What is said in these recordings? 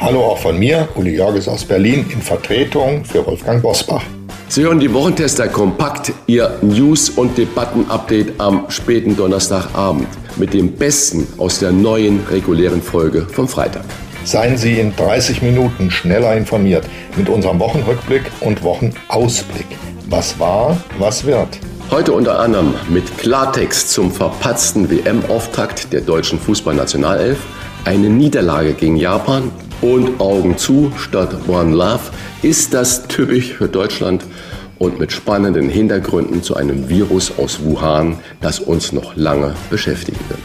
Hallo auch von mir, Uli Jorges aus Berlin, in Vertretung für Wolfgang Bosbach. Sie hören die Wochentester kompakt, Ihr News- und Debatten-Update am späten Donnerstagabend mit dem Besten aus der neuen regulären Folge vom Freitag. Seien Sie in 30 Minuten schneller informiert mit unserem Wochenrückblick und Wochenausblick. Was war, was wird? Heute unter anderem mit Klartext zum verpatzten WM-Auftakt der deutschen Fußballnationalelf, eine Niederlage gegen Japan und Augen zu statt One Love ist das typisch für Deutschland und mit spannenden Hintergründen zu einem Virus aus Wuhan, das uns noch lange beschäftigen wird.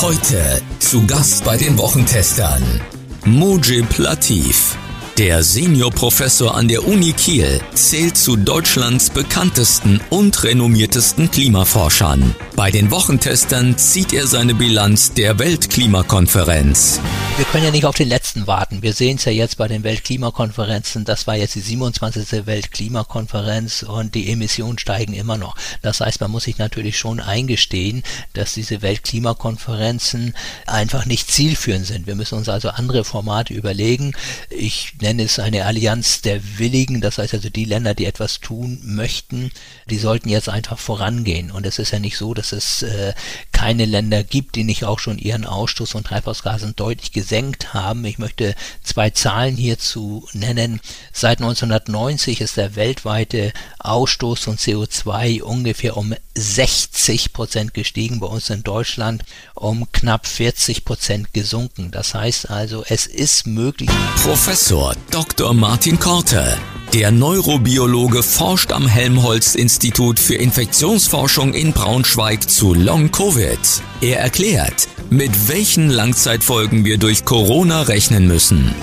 Heute zu Gast bei den Wochentestern Mujib Latif. Der Seniorprofessor an der Uni Kiel zählt zu Deutschlands bekanntesten und renommiertesten Klimaforschern. Bei den Wochentestern zieht er seine Bilanz der Weltklimakonferenz. Wir können ja nicht auf den letzten warten. Wir sehen es ja jetzt bei den Weltklimakonferenzen. Das war jetzt die 27. Weltklimakonferenz und die Emissionen steigen immer noch. Das heißt, man muss sich natürlich schon eingestehen, dass diese Weltklimakonferenzen einfach nicht zielführend sind. Wir müssen uns also andere Formate überlegen. Ich nenne es eine Allianz der Willigen. Das heißt also, die Länder, die etwas tun möchten, die sollten jetzt einfach vorangehen. Und es ist ja nicht so, dass es äh, keine Länder gibt, die nicht auch schon ihren Ausstoß von Treibhausgasen deutlich gesenkt haben. Ich möchte zwei Zahlen hierzu nennen. Seit 1990 ist der weltweite Ausstoß von CO2 ungefähr um 60 Prozent gestiegen, bei uns in Deutschland um knapp 40 Prozent gesunken. Das heißt also, es ist möglich. Professor Dr. Martin Korte der Neurobiologe forscht am Helmholtz-Institut für Infektionsforschung in Braunschweig zu Long-Covid. Er erklärt, mit welchen Langzeitfolgen wir durch Corona rechnen müssen.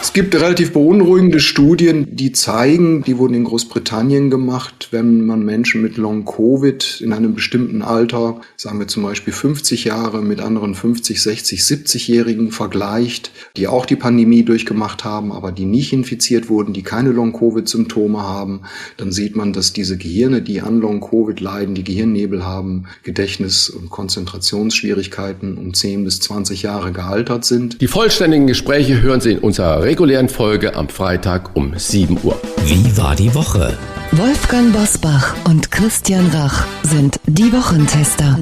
Es gibt relativ beunruhigende Studien, die zeigen, die wurden in Großbritannien gemacht, wenn man Menschen mit Long-Covid in einem bestimmten Alter, sagen wir zum Beispiel 50 Jahre, mit anderen 50, 60, 70-Jährigen vergleicht, die auch die Pandemie durchgemacht haben, aber die nicht infiziert wurden, die keine Long-Covid-Symptome haben, dann sieht man, dass diese Gehirne, die an Long-Covid leiden, die Gehirnnebel haben, Gedächtnis- und Konzentrationsschwierigkeiten um 10 bis 20 Jahre gealtert sind. Die vollständigen Gespräche hören Sie in unserer regulären Folge am Freitag um 7 Uhr. Wie war die Woche? Wolfgang Bosbach und Christian Rach sind die Wochentester.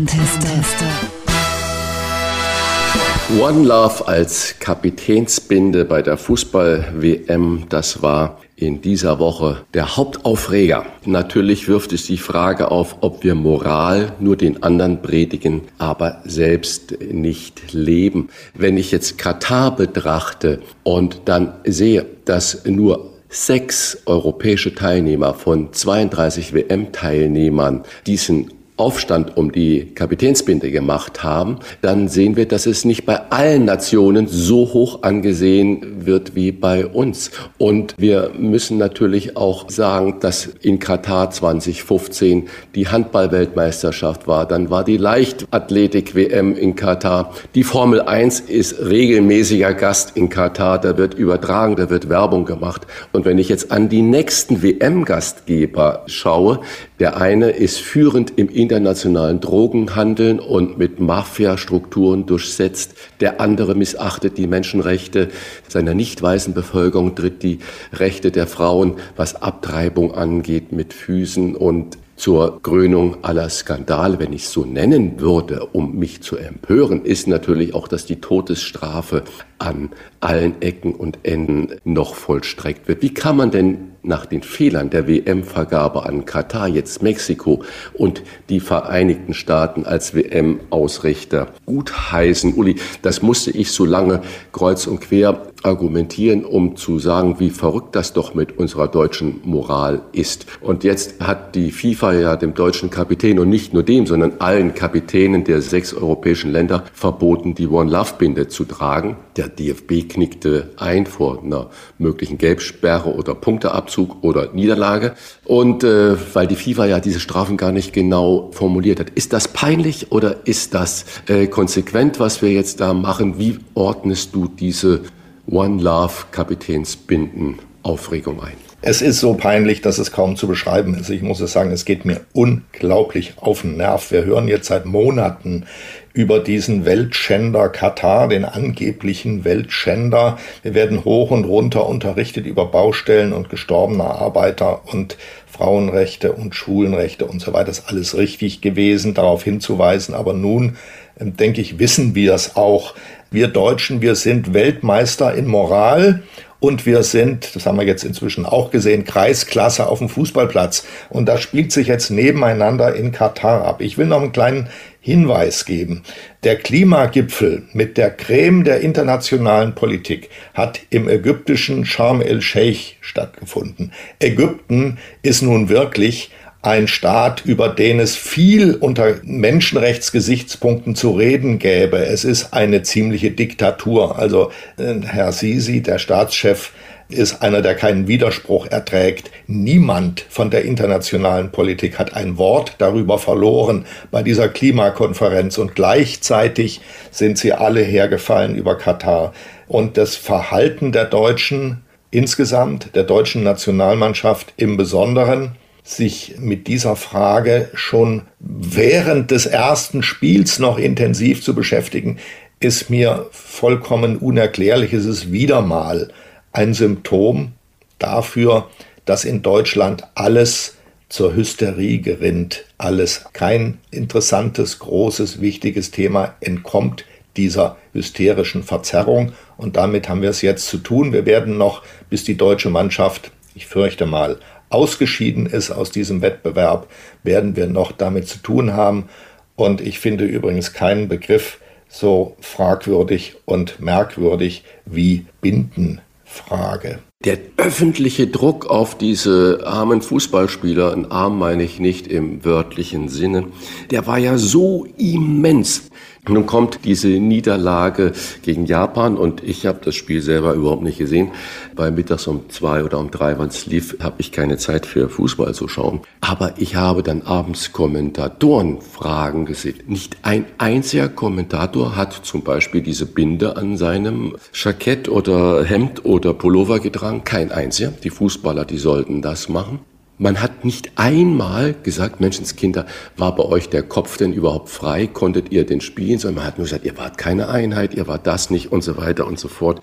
One Love als Kapitänsbinde bei der Fußball-WM, das war in dieser Woche der Hauptaufreger. Natürlich wirft es die Frage auf, ob wir Moral nur den anderen predigen, aber selbst nicht leben. Wenn ich jetzt Katar betrachte und dann sehe, dass nur sechs europäische Teilnehmer von 32 WM-Teilnehmern diesen Aufstand um die Kapitänsbinde gemacht haben, dann sehen wir, dass es nicht bei allen Nationen so hoch angesehen wird wie bei uns. Und wir müssen natürlich auch sagen, dass in Katar 2015 die Handballweltmeisterschaft war. Dann war die Leichtathletik-WM in Katar. Die Formel 1 ist regelmäßiger Gast in Katar. Da wird übertragen, da wird Werbung gemacht. Und wenn ich jetzt an die nächsten WM-Gastgeber schaue, der eine ist führend im internationalen Drogenhandeln und mit Mafia-Strukturen durchsetzt. Der andere missachtet die Menschenrechte seiner nicht weißen Bevölkerung, tritt die Rechte der Frauen, was Abtreibung angeht, mit Füßen und zur Krönung aller Skandale, wenn ich es so nennen würde, um mich zu empören, ist natürlich auch, dass die Todesstrafe an allen Ecken und Enden noch vollstreckt wird. Wie kann man denn nach den Fehlern der WM-Vergabe an Katar jetzt Mexiko und die Vereinigten Staaten als WM-Ausrichter gutheißen? Uli, das musste ich so lange kreuz und quer argumentieren, um zu sagen, wie verrückt das doch mit unserer deutschen Moral ist. Und jetzt hat die FIFA ja dem deutschen Kapitän und nicht nur dem, sondern allen Kapitänen der sechs europäischen Länder verboten, die One Love Binde zu tragen. Der DFB knickte ein vor einer möglichen Gelbsperre oder Punkteabzug oder Niederlage. Und äh, weil die FIFA ja diese Strafen gar nicht genau formuliert hat. Ist das peinlich oder ist das äh, konsequent, was wir jetzt da machen? Wie ordnest du diese One Love Kapitänsbinden Aufregung ein? Es ist so peinlich, dass es kaum zu beschreiben ist. Ich muss es sagen, es geht mir unglaublich auf den Nerv. Wir hören jetzt seit Monaten über diesen Weltschänder Katar, den angeblichen Weltschänder. Wir werden hoch und runter unterrichtet über Baustellen und gestorbene Arbeiter und Frauenrechte und Schulenrechte und so weiter. Das ist alles richtig gewesen, darauf hinzuweisen. Aber nun, ähm, denke ich, wissen wir es auch. Wir Deutschen, wir sind Weltmeister in Moral und wir sind, das haben wir jetzt inzwischen auch gesehen, Kreisklasse auf dem Fußballplatz. Und das spielt sich jetzt nebeneinander in Katar ab. Ich will noch einen kleinen Hinweis geben. Der Klimagipfel mit der Creme der internationalen Politik hat im ägyptischen Sharm el-Sheikh stattgefunden. Ägypten ist nun wirklich ein Staat, über den es viel unter Menschenrechtsgesichtspunkten zu reden gäbe. Es ist eine ziemliche Diktatur. Also äh, Herr Sisi, der Staatschef, ist einer, der keinen Widerspruch erträgt. Niemand von der internationalen Politik hat ein Wort darüber verloren bei dieser Klimakonferenz und gleichzeitig sind sie alle hergefallen über Katar. Und das Verhalten der Deutschen insgesamt, der deutschen Nationalmannschaft im Besonderen, sich mit dieser Frage schon während des ersten Spiels noch intensiv zu beschäftigen, ist mir vollkommen unerklärlich. Es ist wieder mal ein Symptom dafür, dass in Deutschland alles zur Hysterie gerinnt, alles kein interessantes, großes, wichtiges Thema entkommt dieser hysterischen Verzerrung. Und damit haben wir es jetzt zu tun. Wir werden noch, bis die deutsche Mannschaft, ich fürchte mal, ausgeschieden ist aus diesem Wettbewerb, werden wir noch damit zu tun haben. Und ich finde übrigens keinen Begriff so fragwürdig und merkwürdig wie Bindenfrage. Der öffentliche Druck auf diese armen Fußballspieler, ein arm meine ich nicht im wörtlichen Sinne, der war ja so immens. Nun kommt diese Niederlage gegen Japan und ich habe das Spiel selber überhaupt nicht gesehen. Bei mittags um zwei oder um drei, wann es lief, habe ich keine Zeit für Fußball zu schauen. Aber ich habe dann abends Kommentatorenfragen gesehen. Nicht ein einziger Kommentator hat zum Beispiel diese Binde an seinem Jackett oder Hemd oder Pullover getragen. Kein einziger. Die Fußballer, die sollten das machen. Man hat nicht einmal gesagt, Menschenskinder, war bei euch der Kopf denn überhaupt frei? Konntet ihr denn spielen? Sondern man hat nur gesagt, ihr wart keine Einheit, ihr wart das nicht und so weiter und so fort.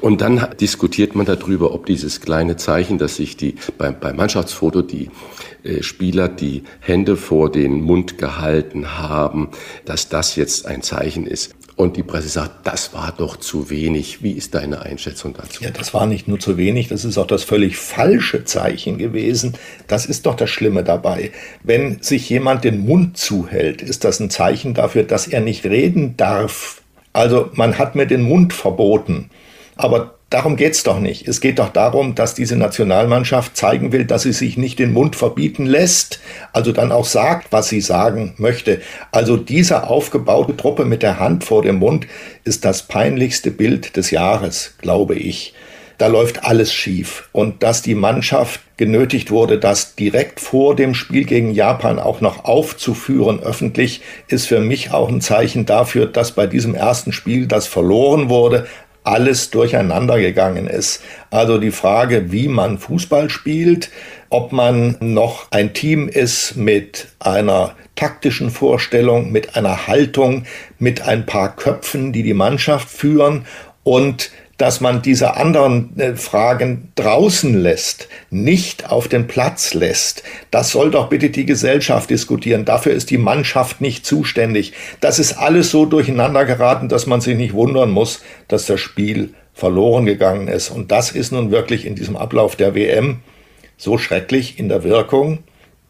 Und dann diskutiert man darüber, ob dieses kleine Zeichen, dass sich die beim, beim Mannschaftsfoto die äh, Spieler die Hände vor den Mund gehalten haben, dass das jetzt ein Zeichen ist. Und die Presse sagt, das war doch zu wenig. Wie ist deine Einschätzung dazu? Ja, das war nicht nur zu wenig, das ist auch das völlig falsche Zeichen gewesen. Das ist doch das Schlimme dabei. Wenn sich jemand den Mund zuhält, ist das ein Zeichen dafür, dass er nicht reden darf. Also man hat mir den Mund verboten. Aber Darum geht's doch nicht. Es geht doch darum, dass diese Nationalmannschaft zeigen will, dass sie sich nicht den Mund verbieten lässt, also dann auch sagt, was sie sagen möchte. Also diese aufgebaute Truppe mit der Hand vor dem Mund ist das peinlichste Bild des Jahres, glaube ich. Da läuft alles schief. Und dass die Mannschaft genötigt wurde, das direkt vor dem Spiel gegen Japan auch noch aufzuführen öffentlich, ist für mich auch ein Zeichen dafür, dass bei diesem ersten Spiel, das verloren wurde, alles durcheinander gegangen ist. Also die Frage, wie man Fußball spielt, ob man noch ein Team ist mit einer taktischen Vorstellung, mit einer Haltung, mit ein paar Köpfen, die die Mannschaft führen und dass man diese anderen äh, Fragen draußen lässt, nicht auf den Platz lässt. Das soll doch bitte die Gesellschaft diskutieren. Dafür ist die Mannschaft nicht zuständig. Das ist alles so durcheinander geraten, dass man sich nicht wundern muss, dass das Spiel verloren gegangen ist. Und das ist nun wirklich in diesem Ablauf der WM so schrecklich in der Wirkung,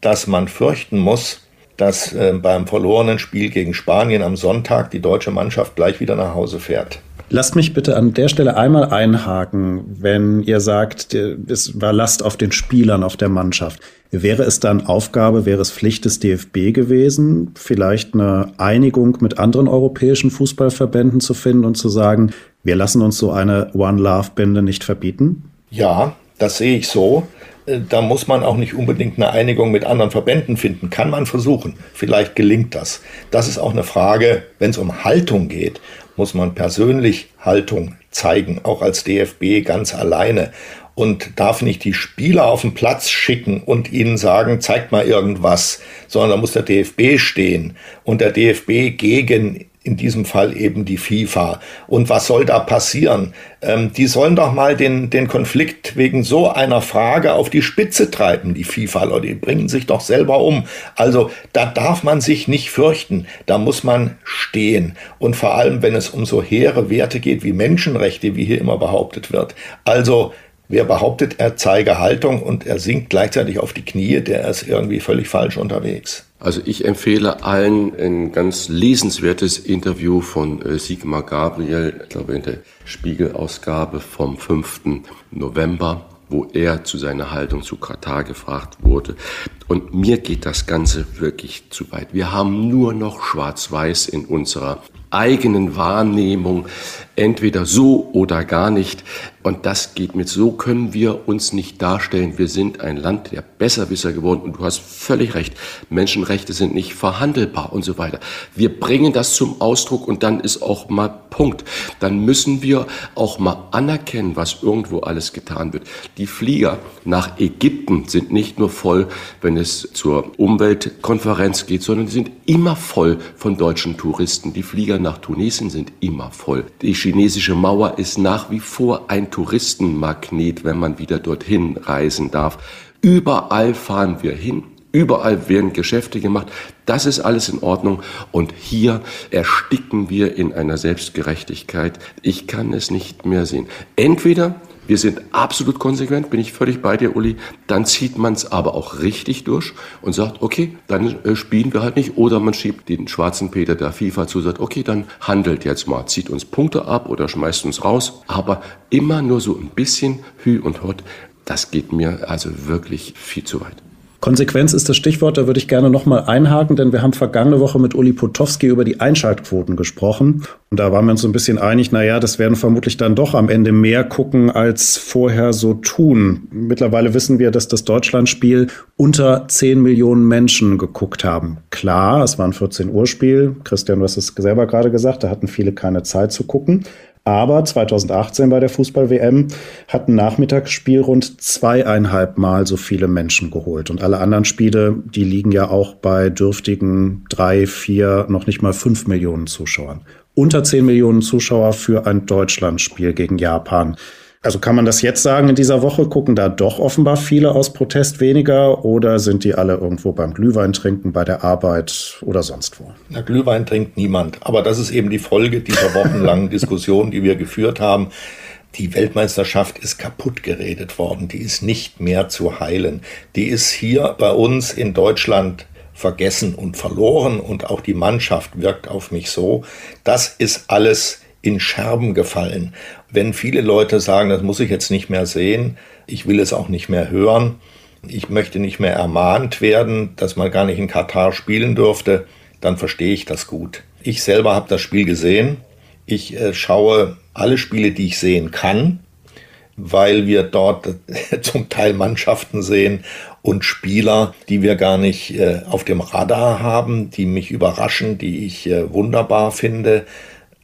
dass man fürchten muss, dass äh, beim verlorenen Spiel gegen Spanien am Sonntag die deutsche Mannschaft gleich wieder nach Hause fährt. Lasst mich bitte an der Stelle einmal einhaken, wenn ihr sagt, es war Last auf den Spielern, auf der Mannschaft. Wäre es dann Aufgabe, wäre es Pflicht des DFB gewesen, vielleicht eine Einigung mit anderen europäischen Fußballverbänden zu finden und zu sagen, wir lassen uns so eine One Love Binde nicht verbieten? Ja, das sehe ich so. Äh, da muss man auch nicht unbedingt eine Einigung mit anderen Verbänden finden. Kann man versuchen. Vielleicht gelingt das. Das ist auch eine Frage, wenn es um Haltung geht, muss man persönlich Haltung zeigen, auch als DFB ganz alleine. Und darf nicht die Spieler auf den Platz schicken und ihnen sagen, zeigt mal irgendwas, sondern da muss der DFB stehen. Und der DFB gegen in diesem Fall eben die FIFA. Und was soll da passieren? Ähm, die sollen doch mal den, den Konflikt wegen so einer Frage auf die Spitze treiben, die FIFA, Leute, die bringen sich doch selber um. Also da darf man sich nicht fürchten, da muss man stehen. Und vor allem, wenn es um so hehre Werte geht wie Menschenrechte, wie hier immer behauptet wird. Also Wer behauptet, er zeige Haltung und er sinkt gleichzeitig auf die Knie, der ist irgendwie völlig falsch unterwegs. Also ich empfehle allen ein ganz lesenswertes Interview von äh, Sigmar Gabriel, ich glaube in der Spiegelausgabe vom 5. November, wo er zu seiner Haltung zu Katar gefragt wurde. Und mir geht das Ganze wirklich zu weit. Wir haben nur noch Schwarz-Weiß in unserer eigenen Wahrnehmung, entweder so oder gar nicht. Und das geht mit, so können wir uns nicht darstellen. Wir sind ein Land der Besserwisser geworden. Und du hast völlig recht. Menschenrechte sind nicht verhandelbar und so weiter. Wir bringen das zum Ausdruck und dann ist auch mal Punkt. Dann müssen wir auch mal anerkennen, was irgendwo alles getan wird. Die Flieger nach Ägypten sind nicht nur voll, wenn es zur Umweltkonferenz geht, sondern sind immer voll von deutschen Touristen. Die Flieger nach Tunesien sind immer voll. Die chinesische Mauer ist nach wie vor ein Touristenmagnet, wenn man wieder dorthin reisen darf. Überall fahren wir hin. Überall werden Geschäfte gemacht. Das ist alles in Ordnung. Und hier ersticken wir in einer Selbstgerechtigkeit. Ich kann es nicht mehr sehen. Entweder wir sind absolut konsequent, bin ich völlig bei dir, Uli. Dann zieht man es aber auch richtig durch und sagt, okay, dann äh, spielen wir halt nicht. Oder man schiebt den schwarzen Peter der FIFA zu, sagt, okay, dann handelt jetzt mal, zieht uns Punkte ab oder schmeißt uns raus. Aber immer nur so ein bisschen Hü und Hot, das geht mir also wirklich viel zu weit. Konsequenz ist das Stichwort, da würde ich gerne nochmal einhaken, denn wir haben vergangene Woche mit Uli Potowski über die Einschaltquoten gesprochen. Und da waren wir uns so ein bisschen einig, naja, das werden vermutlich dann doch am Ende mehr gucken, als vorher so tun. Mittlerweile wissen wir, dass das Deutschlandspiel unter 10 Millionen Menschen geguckt haben. Klar, es war ein 14 Uhr Spiel. Christian, du hast es selber gerade gesagt, da hatten viele keine Zeit zu gucken. Aber 2018 bei der Fußball-WM hat ein Nachmittagsspiel rund zweieinhalb Mal so viele Menschen geholt. Und alle anderen Spiele, die liegen ja auch bei dürftigen drei, vier, noch nicht mal fünf Millionen Zuschauern. Unter zehn Millionen Zuschauer für ein Deutschlandspiel gegen Japan. Also kann man das jetzt sagen in dieser Woche? Gucken da doch offenbar viele aus Protest weniger oder sind die alle irgendwo beim Glühwein trinken, bei der Arbeit oder sonst wo? Na, Glühwein trinkt niemand. Aber das ist eben die Folge dieser wochenlangen Diskussion, die wir geführt haben. Die Weltmeisterschaft ist kaputt geredet worden. Die ist nicht mehr zu heilen. Die ist hier bei uns in Deutschland vergessen und verloren und auch die Mannschaft wirkt auf mich so. Das ist alles in Scherben gefallen. Wenn viele Leute sagen, das muss ich jetzt nicht mehr sehen, ich will es auch nicht mehr hören, ich möchte nicht mehr ermahnt werden, dass man gar nicht in Katar spielen dürfte, dann verstehe ich das gut. Ich selber habe das Spiel gesehen. Ich äh, schaue alle Spiele, die ich sehen kann, weil wir dort zum Teil Mannschaften sehen und Spieler, die wir gar nicht äh, auf dem Radar haben, die mich überraschen, die ich äh, wunderbar finde.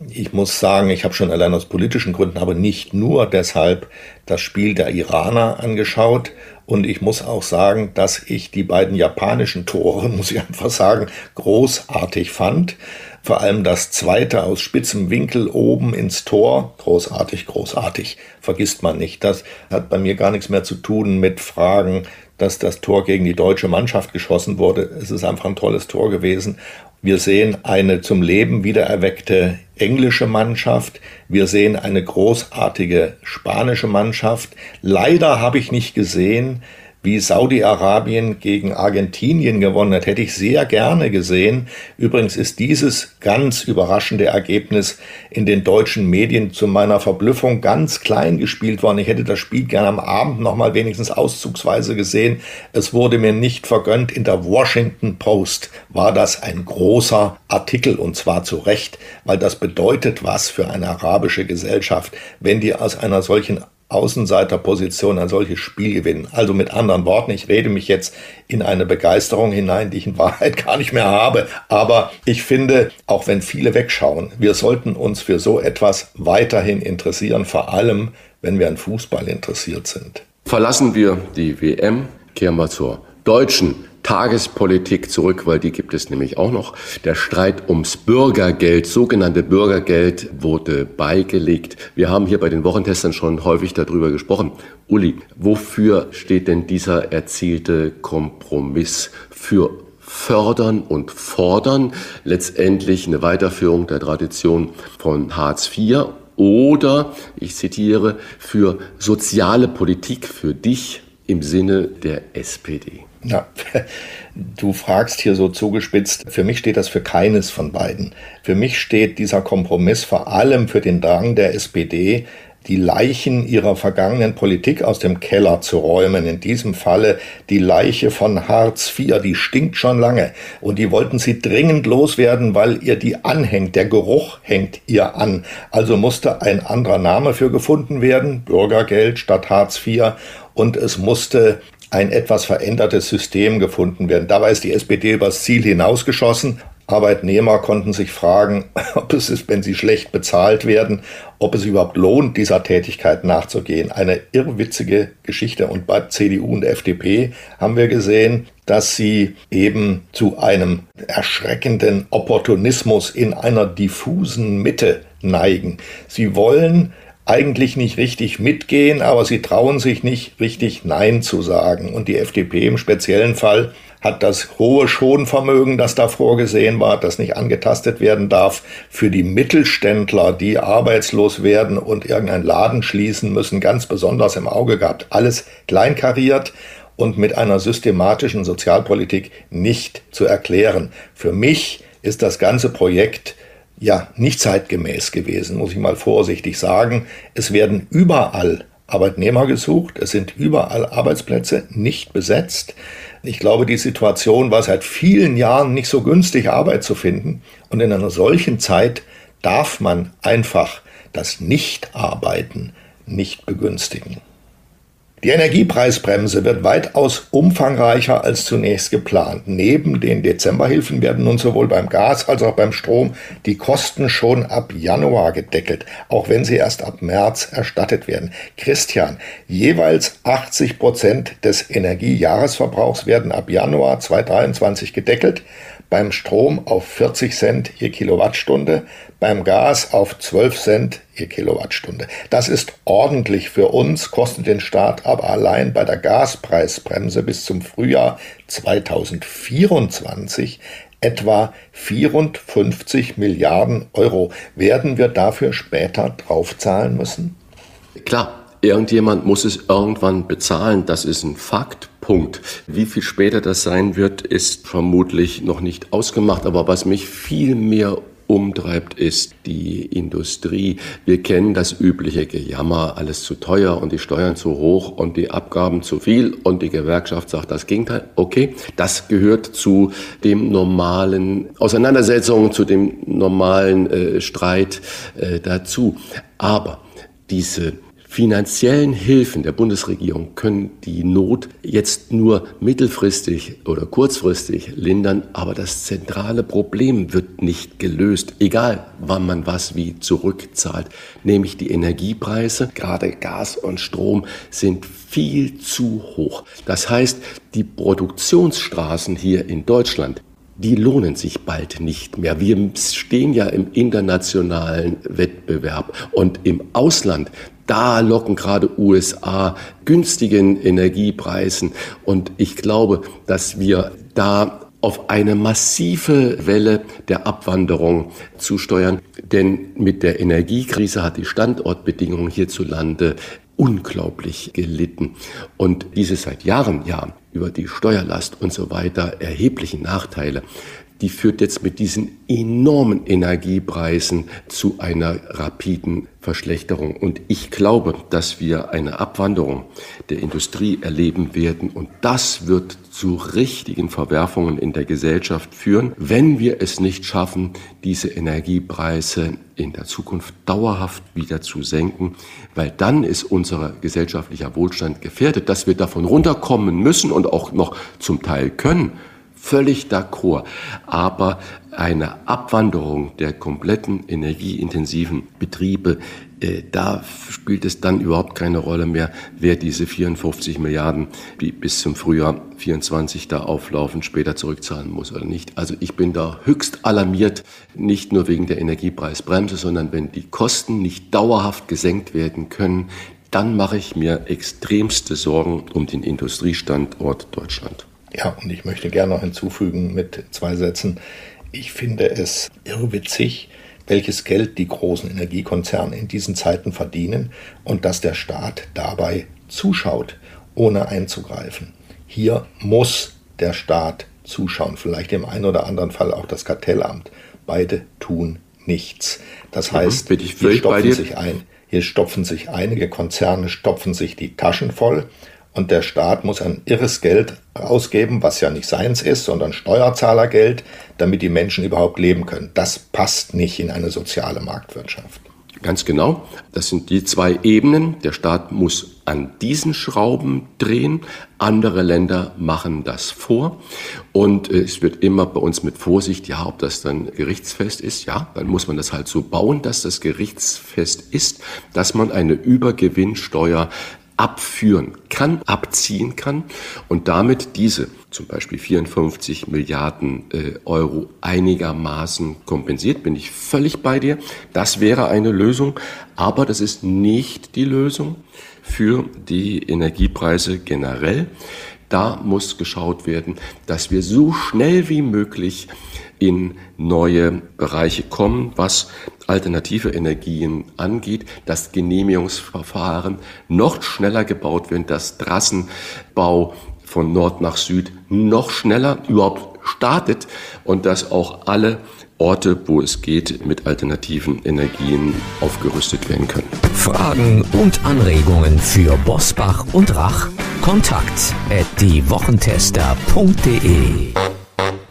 Ich muss sagen, ich habe schon allein aus politischen Gründen, aber nicht nur deshalb das Spiel der Iraner angeschaut. Und ich muss auch sagen, dass ich die beiden japanischen Tore, muss ich einfach sagen, großartig fand. Vor allem das zweite aus spitzem Winkel oben ins Tor. Großartig, großartig. Vergisst man nicht. Das hat bei mir gar nichts mehr zu tun mit Fragen, dass das Tor gegen die deutsche Mannschaft geschossen wurde. Es ist einfach ein tolles Tor gewesen. Wir sehen eine zum Leben wiedererweckte englische Mannschaft. Wir sehen eine großartige spanische Mannschaft. Leider habe ich nicht gesehen, wie Saudi-Arabien gegen Argentinien gewonnen hat, hätte ich sehr gerne gesehen. Übrigens ist dieses ganz überraschende Ergebnis in den deutschen Medien zu meiner Verblüffung ganz klein gespielt worden. Ich hätte das Spiel gerne am Abend noch mal wenigstens auszugsweise gesehen. Es wurde mir nicht vergönnt. In der Washington Post war das ein großer Artikel und zwar zu Recht, weil das bedeutet was für eine arabische Gesellschaft, wenn die aus einer solchen Außenseiterposition ein solches Spiel gewinnen. Also mit anderen Worten, ich rede mich jetzt in eine Begeisterung hinein, die ich in Wahrheit gar nicht mehr habe. Aber ich finde, auch wenn viele wegschauen, wir sollten uns für so etwas weiterhin interessieren, vor allem wenn wir an Fußball interessiert sind. Verlassen wir die WM, kehren wir zur deutschen Tagespolitik zurück, weil die gibt es nämlich auch noch. Der Streit ums Bürgergeld, sogenannte Bürgergeld, wurde beigelegt. Wir haben hier bei den Wochentestern schon häufig darüber gesprochen. Uli, wofür steht denn dieser erzielte Kompromiss? Für fördern und fordern, letztendlich eine Weiterführung der Tradition von Hartz IV oder, ich zitiere, für soziale Politik für dich im Sinne der SPD. Ja, du fragst hier so zugespitzt. Für mich steht das für keines von beiden. Für mich steht dieser Kompromiss vor allem für den Drang der SPD, die Leichen ihrer vergangenen Politik aus dem Keller zu räumen. In diesem Falle die Leiche von Hartz IV, die stinkt schon lange. Und die wollten sie dringend loswerden, weil ihr die anhängt. Der Geruch hängt ihr an. Also musste ein anderer Name für gefunden werden. Bürgergeld statt Hartz IV. Und es musste ein etwas verändertes System gefunden werden. Dabei ist die SPD übers Ziel hinausgeschossen. Arbeitnehmer konnten sich fragen, ob es ist, wenn sie schlecht bezahlt werden, ob es überhaupt lohnt, dieser Tätigkeit nachzugehen. Eine irrwitzige Geschichte. Und bei CDU und FDP haben wir gesehen, dass sie eben zu einem erschreckenden Opportunismus in einer diffusen Mitte neigen. Sie wollen eigentlich nicht richtig mitgehen, aber sie trauen sich nicht richtig Nein zu sagen. Und die FDP im speziellen Fall hat das hohe Schonvermögen, das da vorgesehen war, das nicht angetastet werden darf, für die Mittelständler, die arbeitslos werden und irgendeinen Laden schließen müssen, ganz besonders im Auge gehabt. Alles kleinkariert und mit einer systematischen Sozialpolitik nicht zu erklären. Für mich ist das ganze Projekt ja nicht zeitgemäß gewesen, muss ich mal vorsichtig sagen. Es werden überall Arbeitnehmer gesucht, es sind überall Arbeitsplätze nicht besetzt. Ich glaube, die Situation war seit vielen Jahren nicht so günstig, Arbeit zu finden. Und in einer solchen Zeit darf man einfach das Nichtarbeiten nicht begünstigen. Die Energiepreisbremse wird weitaus umfangreicher als zunächst geplant. Neben den Dezemberhilfen werden nun sowohl beim Gas als auch beim Strom die Kosten schon ab Januar gedeckelt, auch wenn sie erst ab März erstattet werden. Christian, jeweils 80 Prozent des Energiejahresverbrauchs werden ab Januar 2023 gedeckelt beim Strom auf 40 Cent je Kilowattstunde, beim Gas auf 12 Cent je Kilowattstunde. Das ist ordentlich für uns, kostet den Staat aber allein bei der Gaspreisbremse bis zum Frühjahr 2024 etwa 54 Milliarden Euro. Werden wir dafür später draufzahlen müssen? Klar, Irgendjemand muss es irgendwann bezahlen, das ist ein Fakt. Punkt. Wie viel später das sein wird, ist vermutlich noch nicht ausgemacht. Aber was mich viel mehr umtreibt, ist die Industrie. Wir kennen das übliche Gejammer, alles zu teuer und die Steuern zu hoch und die Abgaben zu viel und die Gewerkschaft sagt das Gegenteil. Okay, das gehört zu dem normalen Auseinandersetzungen, zu dem normalen äh, Streit äh, dazu. Aber diese finanziellen Hilfen der Bundesregierung können die Not jetzt nur mittelfristig oder kurzfristig lindern, aber das zentrale Problem wird nicht gelöst, egal wann man was wie zurückzahlt, nämlich die Energiepreise, gerade Gas und Strom sind viel zu hoch. Das heißt, die Produktionsstraßen hier in Deutschland, die lohnen sich bald nicht mehr. Wir stehen ja im internationalen Wettbewerb und im Ausland, da locken gerade USA günstigen Energiepreisen. Und ich glaube, dass wir da auf eine massive Welle der Abwanderung zusteuern. Denn mit der Energiekrise hat die Standortbedingungen hierzulande unglaublich gelitten. Und diese seit Jahren, ja, über die Steuerlast und so weiter erheblichen Nachteile, die führt jetzt mit diesen enormen Energiepreisen zu einer rapiden Verschlechterung. Und ich glaube, dass wir eine Abwanderung der Industrie erleben werden. Und das wird zu richtigen Verwerfungen in der Gesellschaft führen, wenn wir es nicht schaffen, diese Energiepreise in der Zukunft dauerhaft wieder zu senken, weil dann ist unser gesellschaftlicher Wohlstand gefährdet, dass wir davon runterkommen müssen und auch noch zum Teil können völlig d'accord. Aber eine Abwanderung der kompletten energieintensiven Betriebe, äh, da spielt es dann überhaupt keine Rolle mehr, wer diese 54 Milliarden, die bis zum Frühjahr 24 da auflaufen, später zurückzahlen muss oder nicht. Also ich bin da höchst alarmiert, nicht nur wegen der Energiepreisbremse, sondern wenn die Kosten nicht dauerhaft gesenkt werden können, dann mache ich mir extremste Sorgen um den Industriestandort Deutschland. Ja, und ich möchte gerne noch hinzufügen mit zwei Sätzen. Ich finde es irrwitzig, welches Geld die großen Energiekonzerne in diesen Zeiten verdienen und dass der Staat dabei zuschaut, ohne einzugreifen. Hier muss der Staat zuschauen, vielleicht im einen oder anderen Fall auch das Kartellamt. Beide tun nichts. Das heißt, mhm, hier stopfen sich ein. Hier stopfen sich einige Konzerne, stopfen sich die Taschen voll und der Staat muss ein irres Geld ausgeben, was ja nicht seins ist, sondern Steuerzahlergeld, damit die Menschen überhaupt leben können. Das passt nicht in eine soziale Marktwirtschaft. Ganz genau. Das sind die zwei Ebenen. Der Staat muss an diesen Schrauben drehen. Andere Länder machen das vor. Und äh, es wird immer bei uns mit Vorsicht, ja, ob das dann gerichtsfest ist, ja, dann muss man das halt so bauen, dass das gerichtsfest ist, dass man eine Übergewinnsteuer abführen kann, abziehen kann und damit diese zum Beispiel 54 Milliarden äh, Euro einigermaßen kompensiert, bin ich völlig bei dir. Das wäre eine Lösung, aber das ist nicht die Lösung für die Energiepreise generell. Da muss geschaut werden, dass wir so schnell wie möglich in neue Bereiche kommen, was alternative Energien angeht, dass Genehmigungsverfahren noch schneller gebaut werden, dass Trassenbau von Nord nach Süd noch schneller überhaupt startet und dass auch alle Orte, wo es geht, mit alternativen Energien aufgerüstet werden können. Fragen und Anregungen für Bosbach und Rach? Kontakt at diewochentester.de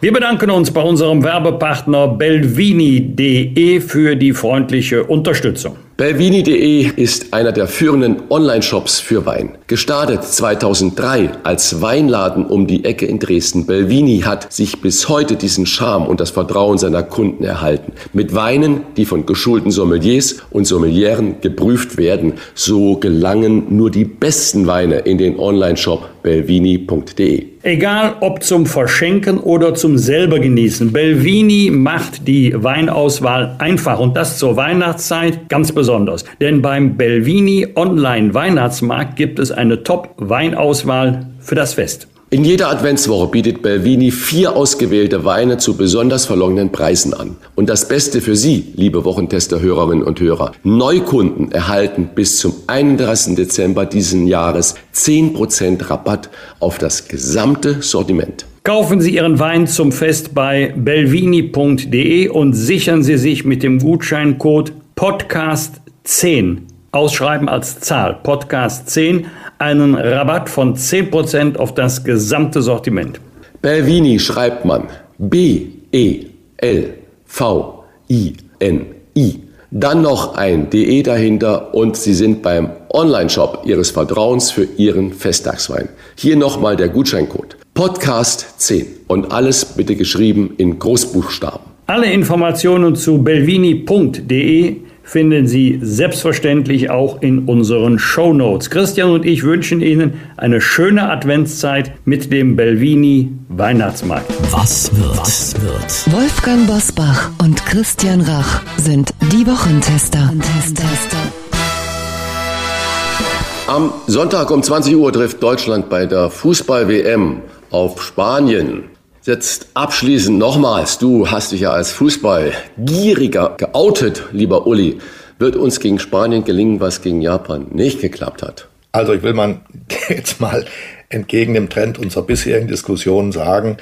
wir bedanken uns bei unserem Werbepartner belvini.de für die freundliche Unterstützung. Belvini.de ist einer der führenden Online-Shops für Wein. Gestartet 2003 als Weinladen um die Ecke in Dresden, Belvini hat sich bis heute diesen Charme und das Vertrauen seiner Kunden erhalten. Mit Weinen, die von geschulten Sommeliers und Sommelieren geprüft werden, so gelangen nur die besten Weine in den Online-Shop belvini.de. Egal ob zum Verschenken oder zum selber genießen, Belvini macht die Weinauswahl einfach und das zur Weihnachtszeit ganz besonders denn beim Belvini Online Weihnachtsmarkt gibt es eine Top-Weinauswahl für das Fest. In jeder Adventswoche bietet Belvini vier ausgewählte Weine zu besonders verlongenen Preisen an. Und das Beste für Sie, liebe Wochentester-Hörerinnen und Hörer. Neukunden erhalten bis zum 31. Dezember diesen Jahres 10% Rabatt auf das gesamte Sortiment. Kaufen Sie Ihren Wein zum Fest bei belvini.de und sichern Sie sich mit dem Gutscheincode Podcast 10 ausschreiben als Zahl, Podcast 10, einen Rabatt von 10% auf das gesamte Sortiment. Belvini schreibt man B-E-L-V-I-N-I. Dann noch ein DE dahinter und Sie sind beim Online-Shop Ihres Vertrauens für Ihren Festtagswein. Hier nochmal der Gutscheincode. Podcast 10 und alles bitte geschrieben in Großbuchstaben. Alle Informationen zu belvini.de finden Sie selbstverständlich auch in unseren Show Notes. Christian und ich wünschen Ihnen eine schöne Adventszeit mit dem Belvini Weihnachtsmarkt. Was wird? Was wird? Wolfgang Bosbach und Christian Rach sind die Wochentester. Am Sonntag um 20 Uhr trifft Deutschland bei der Fußball-WM auf Spanien. Jetzt abschließend nochmals, du hast dich ja als Fußballgieriger geoutet, lieber Uli. wird uns gegen Spanien gelingen, was gegen Japan nicht geklappt hat. Also ich will mal jetzt mal entgegen dem Trend unserer bisherigen Diskussionen sagen,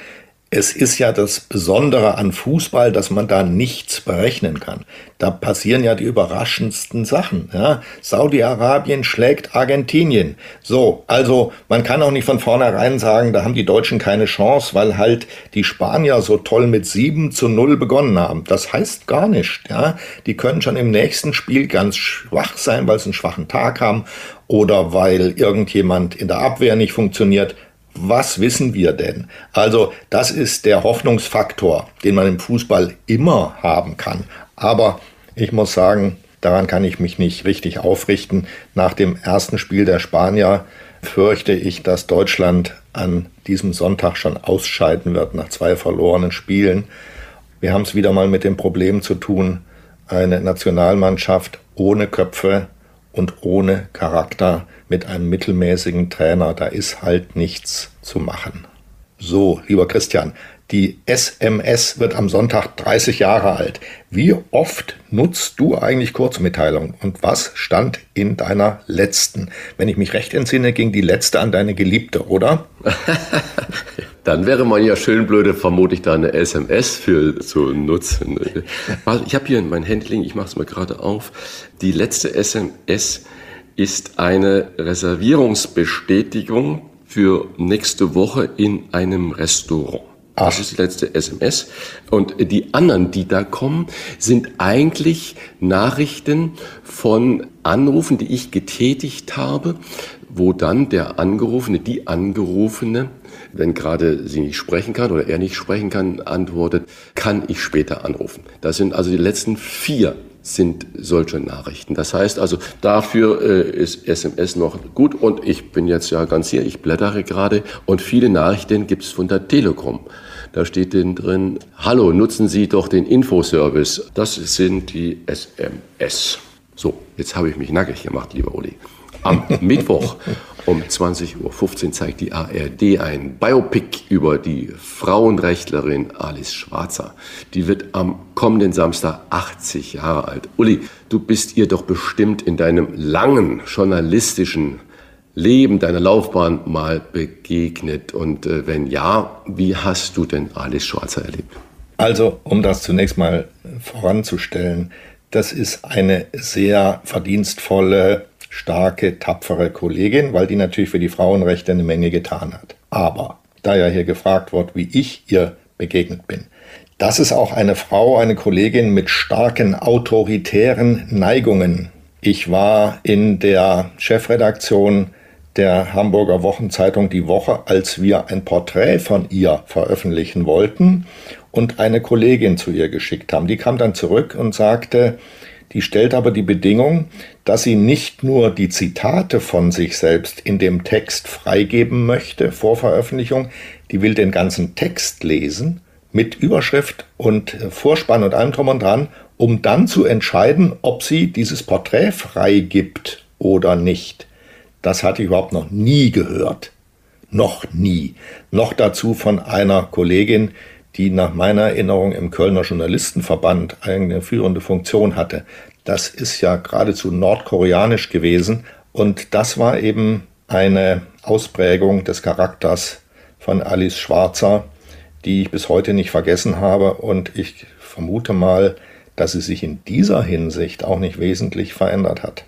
es ist ja das Besondere an Fußball, dass man da nichts berechnen kann. Da passieren ja die überraschendsten Sachen. Ja? Saudi-Arabien schlägt Argentinien. So, also man kann auch nicht von vornherein sagen, da haben die Deutschen keine Chance, weil halt die Spanier so toll mit 7 zu 0 begonnen haben. Das heißt gar nichts. Ja? Die können schon im nächsten Spiel ganz schwach sein, weil sie einen schwachen Tag haben oder weil irgendjemand in der Abwehr nicht funktioniert was wissen wir denn? Also das ist der Hoffnungsfaktor, den man im Fußball immer haben kann. Aber ich muss sagen, daran kann ich mich nicht richtig aufrichten. Nach dem ersten Spiel der Spanier fürchte ich, dass Deutschland an diesem Sonntag schon ausscheiden wird nach zwei verlorenen Spielen. Wir haben es wieder mal mit dem Problem zu tun, eine Nationalmannschaft ohne Köpfe und ohne Charakter mit einem mittelmäßigen Trainer, da ist halt nichts zu machen. So, lieber Christian, die SMS wird am Sonntag 30 Jahre alt. Wie oft nutzt du eigentlich Kurzmitteilungen und was stand in deiner letzten? Wenn ich mich recht entsinne, ging die letzte an deine Geliebte, oder? Dann wäre man ja schön blöde, vermutlich da eine SMS für zu nutzen. Ich habe hier mein Handling, ich mache es mal gerade auf. Die letzte SMS ist eine Reservierungsbestätigung für nächste Woche in einem Restaurant. Das ist die letzte SMS. Und die anderen, die da kommen, sind eigentlich Nachrichten von Anrufen, die ich getätigt habe, wo dann der Angerufene, die Angerufene, wenn gerade sie nicht sprechen kann oder er nicht sprechen kann, antwortet, kann ich später anrufen. Das sind also die letzten vier sind solche Nachrichten. Das heißt also, dafür äh, ist SMS noch gut und ich bin jetzt ja ganz hier, ich blättere gerade und viele Nachrichten gibt es von der Telekom. Da steht drin, hallo, nutzen Sie doch den Infoservice. Das sind die SMS. So, jetzt habe ich mich nackig gemacht, lieber Uli. Am Mittwoch um 20.15 Uhr zeigt die ARD ein Biopic über die Frauenrechtlerin Alice Schwarzer. Die wird am kommenden Samstag 80 Jahre alt. Uli, du bist ihr doch bestimmt in deinem langen journalistischen Leben, deiner Laufbahn mal begegnet. Und äh, wenn ja, wie hast du denn Alice Schwarzer erlebt? Also, um das zunächst mal voranzustellen, das ist eine sehr verdienstvolle starke, tapfere Kollegin, weil die natürlich für die Frauenrechte eine Menge getan hat. Aber da ja hier gefragt wird, wie ich ihr begegnet bin, das ist auch eine Frau, eine Kollegin mit starken autoritären Neigungen. Ich war in der Chefredaktion der Hamburger Wochenzeitung Die Woche, als wir ein Porträt von ihr veröffentlichen wollten und eine Kollegin zu ihr geschickt haben. Die kam dann zurück und sagte, die stellt aber die Bedingung, dass sie nicht nur die Zitate von sich selbst in dem Text freigeben möchte vor Veröffentlichung, die will den ganzen Text lesen mit Überschrift und Vorspann und allem drum und dran, um dann zu entscheiden, ob sie dieses Porträt freigibt oder nicht. Das hatte ich überhaupt noch nie gehört. Noch nie. Noch dazu von einer Kollegin, die nach meiner Erinnerung im Kölner Journalistenverband eine führende Funktion hatte. Das ist ja geradezu nordkoreanisch gewesen und das war eben eine Ausprägung des Charakters von Alice Schwarzer, die ich bis heute nicht vergessen habe und ich vermute mal, dass sie sich in dieser Hinsicht auch nicht wesentlich verändert hat.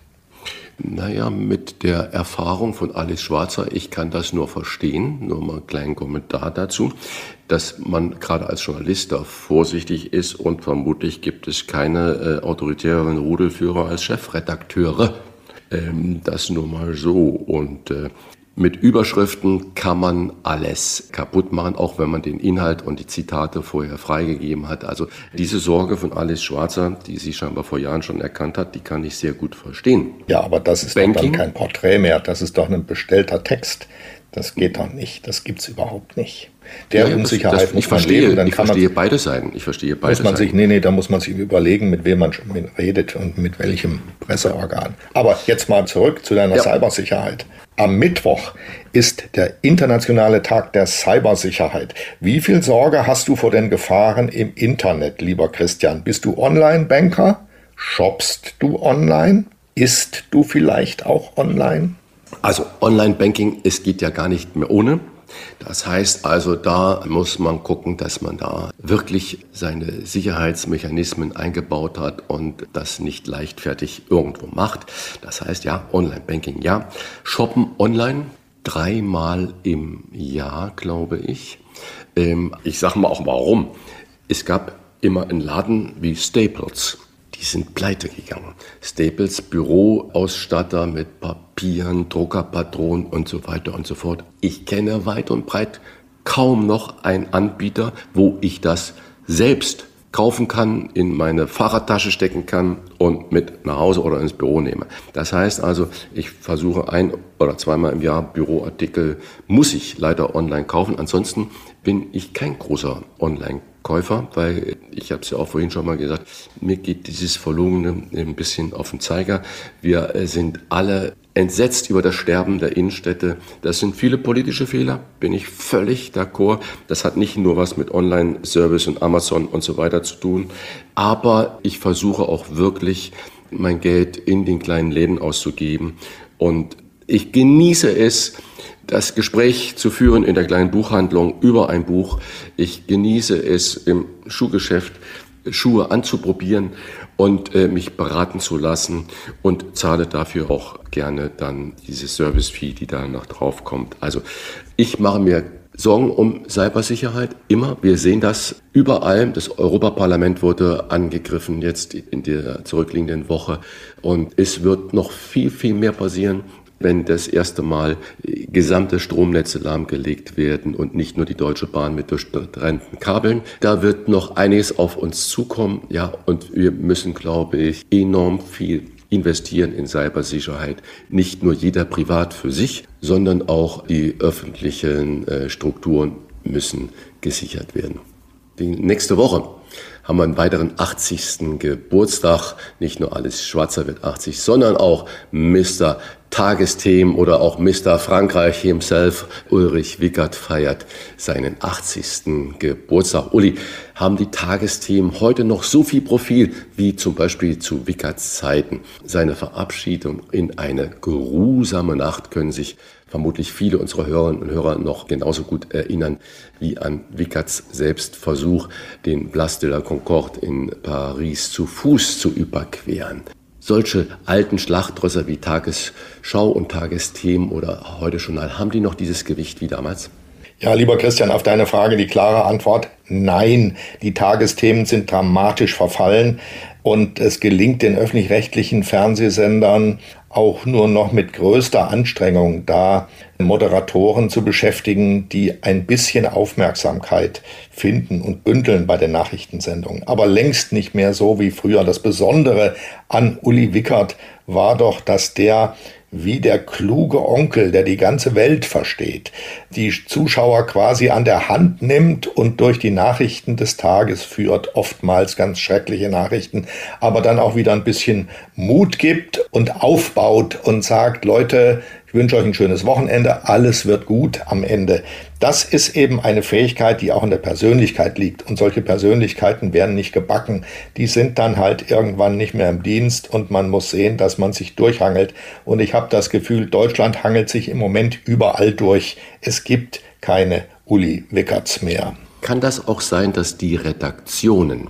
Naja, mit der Erfahrung von Alice Schwarzer, ich kann das nur verstehen, nur mal einen kleinen Kommentar dazu, dass man gerade als Journalist da vorsichtig ist und vermutlich gibt es keine äh, autoritären Rudelführer als Chefredakteure. Ähm, das nur mal so. Und äh, mit Überschriften kann man alles kaputt machen, auch wenn man den Inhalt und die Zitate vorher freigegeben hat. Also diese Sorge von Alice Schwarzer, die sie scheinbar vor Jahren schon erkannt hat, die kann ich sehr gut verstehen. Ja, aber das ist Banking? doch dann kein Porträt mehr. Das ist doch ein bestellter Text. Das geht doch nicht. Das gibt es überhaupt nicht. Der ja, Unsicherheit das, das, muss man verstehe, leben. Dann ich kann verstehe man, beide Seiten. Ich verstehe beide muss man Seiten. Sich, nee, nee, da muss man sich überlegen, mit wem man redet und mit welchem Presseorgan. Aber jetzt mal zurück zu deiner ja. Cybersicherheit. Am Mittwoch ist der internationale Tag der Cybersicherheit. Wie viel Sorge hast du vor den Gefahren im Internet, lieber Christian? Bist du Online-Banker? Shoppst du online? Ist du vielleicht auch online? Also Online-Banking, es geht ja gar nicht mehr ohne. Das heißt also, da muss man gucken, dass man da wirklich seine Sicherheitsmechanismen eingebaut hat und das nicht leichtfertig irgendwo macht. Das heißt, ja, Online-Banking, ja. Shoppen online dreimal im Jahr, glaube ich. Ähm, ich sage mal auch warum. Es gab immer einen Laden wie Staples die sind pleite gegangen. Staples Büroausstatter mit Papieren, Druckerpatronen und so weiter und so fort. Ich kenne weit und breit kaum noch einen Anbieter, wo ich das selbst kaufen kann, in meine Fahrradtasche stecken kann und mit nach Hause oder ins Büro nehme. Das heißt also, ich versuche ein oder zweimal im Jahr Büroartikel, muss ich leider online kaufen. Ansonsten bin ich kein großer Online-Käufer, weil ich habe es ja auch vorhin schon mal gesagt, mir geht dieses Verlogene ein bisschen auf den Zeiger. Wir sind alle entsetzt über das Sterben der Innenstädte. Das sind viele politische Fehler, bin ich völlig d'accord. Das hat nicht nur was mit Online-Service und Amazon und so weiter zu tun. Aber ich versuche auch wirklich, mein Geld in den kleinen Läden auszugeben. Und ich genieße es, das Gespräch zu führen in der kleinen Buchhandlung über ein Buch. Ich genieße es im Schuhgeschäft, Schuhe anzuprobieren und äh, mich beraten zu lassen und zahle dafür auch gerne dann diese Service-Fee, die da noch drauf kommt. Also ich mache mir Sorgen um Cybersicherheit immer. Wir sehen das überall. Das Europaparlament wurde angegriffen jetzt in der zurückliegenden Woche und es wird noch viel, viel mehr passieren wenn das erste Mal gesamte Stromnetze lahmgelegt werden und nicht nur die Deutsche Bahn mit durchtrennten Kabeln. Da wird noch einiges auf uns zukommen, ja, und wir müssen, glaube ich, enorm viel investieren in Cybersicherheit. Nicht nur jeder privat für sich, sondern auch die öffentlichen äh, Strukturen müssen gesichert werden. Die nächste Woche haben wir einen weiteren 80. Geburtstag. Nicht nur alles Schwarzer wird 80, sondern auch Mr. Tagesthemen oder auch Mr. Frankreich himself, Ulrich Wickert, feiert seinen 80. Geburtstag. Uli, haben die Tagesthemen heute noch so viel Profil wie zum Beispiel zu Wickerts Zeiten? Seine Verabschiedung in eine geruhsame Nacht können sich vermutlich viele unserer Hörerinnen und Hörer noch genauso gut erinnern wie an Wickerts Selbstversuch, den Place de la Concorde in Paris zu Fuß zu überqueren solche alten Schlachtrösser wie Tagesschau und Tagesthemen oder heute Journal, haben die noch dieses Gewicht wie damals? Ja, lieber Christian, auf deine Frage die klare Antwort, nein. Die Tagesthemen sind dramatisch verfallen und es gelingt den öffentlich-rechtlichen Fernsehsendern auch nur noch mit größter Anstrengung da Moderatoren zu beschäftigen, die ein bisschen Aufmerksamkeit finden und bündeln bei den Nachrichtensendungen. Aber längst nicht mehr so wie früher. Das Besondere an Uli Wickert war doch, dass der wie der kluge Onkel, der die ganze Welt versteht, die Zuschauer quasi an der Hand nimmt und durch die Nachrichten des Tages führt, oftmals ganz schreckliche Nachrichten, aber dann auch wieder ein bisschen Mut gibt und aufbaut und sagt, Leute, ich wünsche euch ein schönes Wochenende. Alles wird gut am Ende. Das ist eben eine Fähigkeit, die auch in der Persönlichkeit liegt. Und solche Persönlichkeiten werden nicht gebacken. Die sind dann halt irgendwann nicht mehr im Dienst und man muss sehen, dass man sich durchhangelt. Und ich habe das Gefühl, Deutschland hangelt sich im Moment überall durch. Es gibt keine Uli Wickerts mehr. Kann das auch sein, dass die Redaktionen,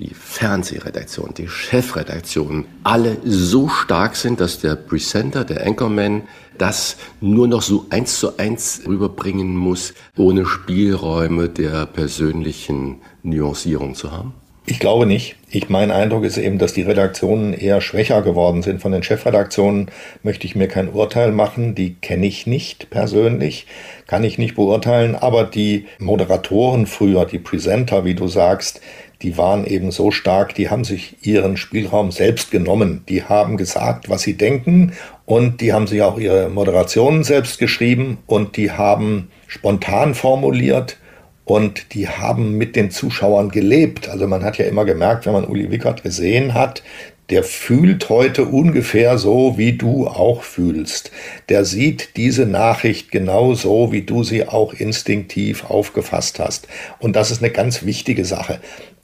die Fernsehredaktionen, die Chefredaktionen alle so stark sind, dass der Presenter, der Anchorman das nur noch so eins zu eins rüberbringen muss, ohne Spielräume der persönlichen Nuancierung zu haben? Ich glaube nicht. Ich, mein Eindruck ist eben, dass die Redaktionen eher schwächer geworden sind. Von den Chefredaktionen möchte ich mir kein Urteil machen. Die kenne ich nicht persönlich, kann ich nicht beurteilen. Aber die Moderatoren früher, die Presenter, wie du sagst, die waren eben so stark, die haben sich ihren Spielraum selbst genommen. Die haben gesagt, was sie denken und die haben sich auch ihre Moderationen selbst geschrieben und die haben spontan formuliert und die haben mit den Zuschauern gelebt. Also man hat ja immer gemerkt, wenn man Uli Wickert gesehen hat, der fühlt heute ungefähr so, wie du auch fühlst. Der sieht diese Nachricht genau so, wie du sie auch instinktiv aufgefasst hast. Und das ist eine ganz wichtige Sache.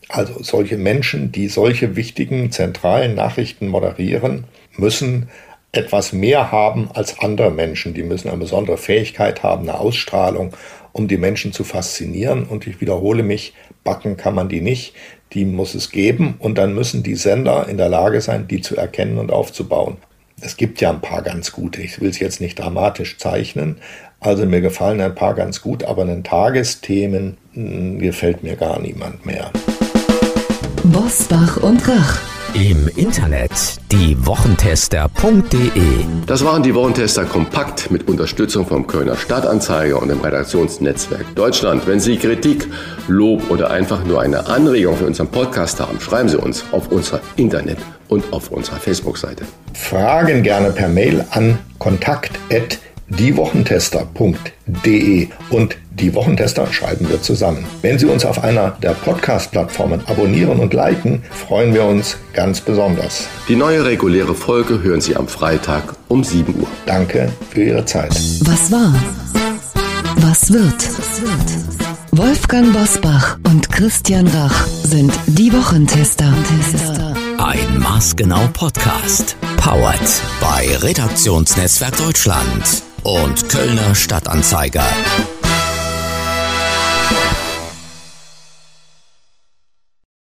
Also solche Menschen, die solche wichtigen zentralen Nachrichten moderieren, müssen etwas mehr haben als andere Menschen. Die müssen eine besondere Fähigkeit haben, eine Ausstrahlung, um die Menschen zu faszinieren. Und ich wiederhole mich, backen kann man die nicht. Die muss es geben und dann müssen die Sender in der Lage sein, die zu erkennen und aufzubauen. Es gibt ja ein paar ganz gute. Ich will es jetzt nicht dramatisch zeichnen. Also mir gefallen ein paar ganz gut, aber in den Tagesthemen mh, hm, gefällt mir gar niemand mehr. Bosbach und Rach. Im Internet diewochentester.de. Das waren die Wochentester kompakt mit Unterstützung vom Kölner Stadtanzeiger und dem Redaktionsnetzwerk Deutschland. Wenn Sie Kritik, Lob oder einfach nur eine Anregung für unseren Podcast haben, schreiben Sie uns auf unserer Internet- und auf unserer Facebook-Seite. Fragen gerne per Mail an kontakt@ diewochentester.de und die Wochentester schreiben wir zusammen. Wenn Sie uns auf einer der Podcast-Plattformen abonnieren und liken, freuen wir uns ganz besonders. Die neue reguläre Folge hören Sie am Freitag um 7 Uhr. Danke für Ihre Zeit. Was war? Was wird? Wolfgang Bosbach und Christian Rach sind die Wochentester. Ein Maßgenau Podcast. Powered bei Redaktionsnetzwerk Deutschland und Kölner Stadtanzeiger.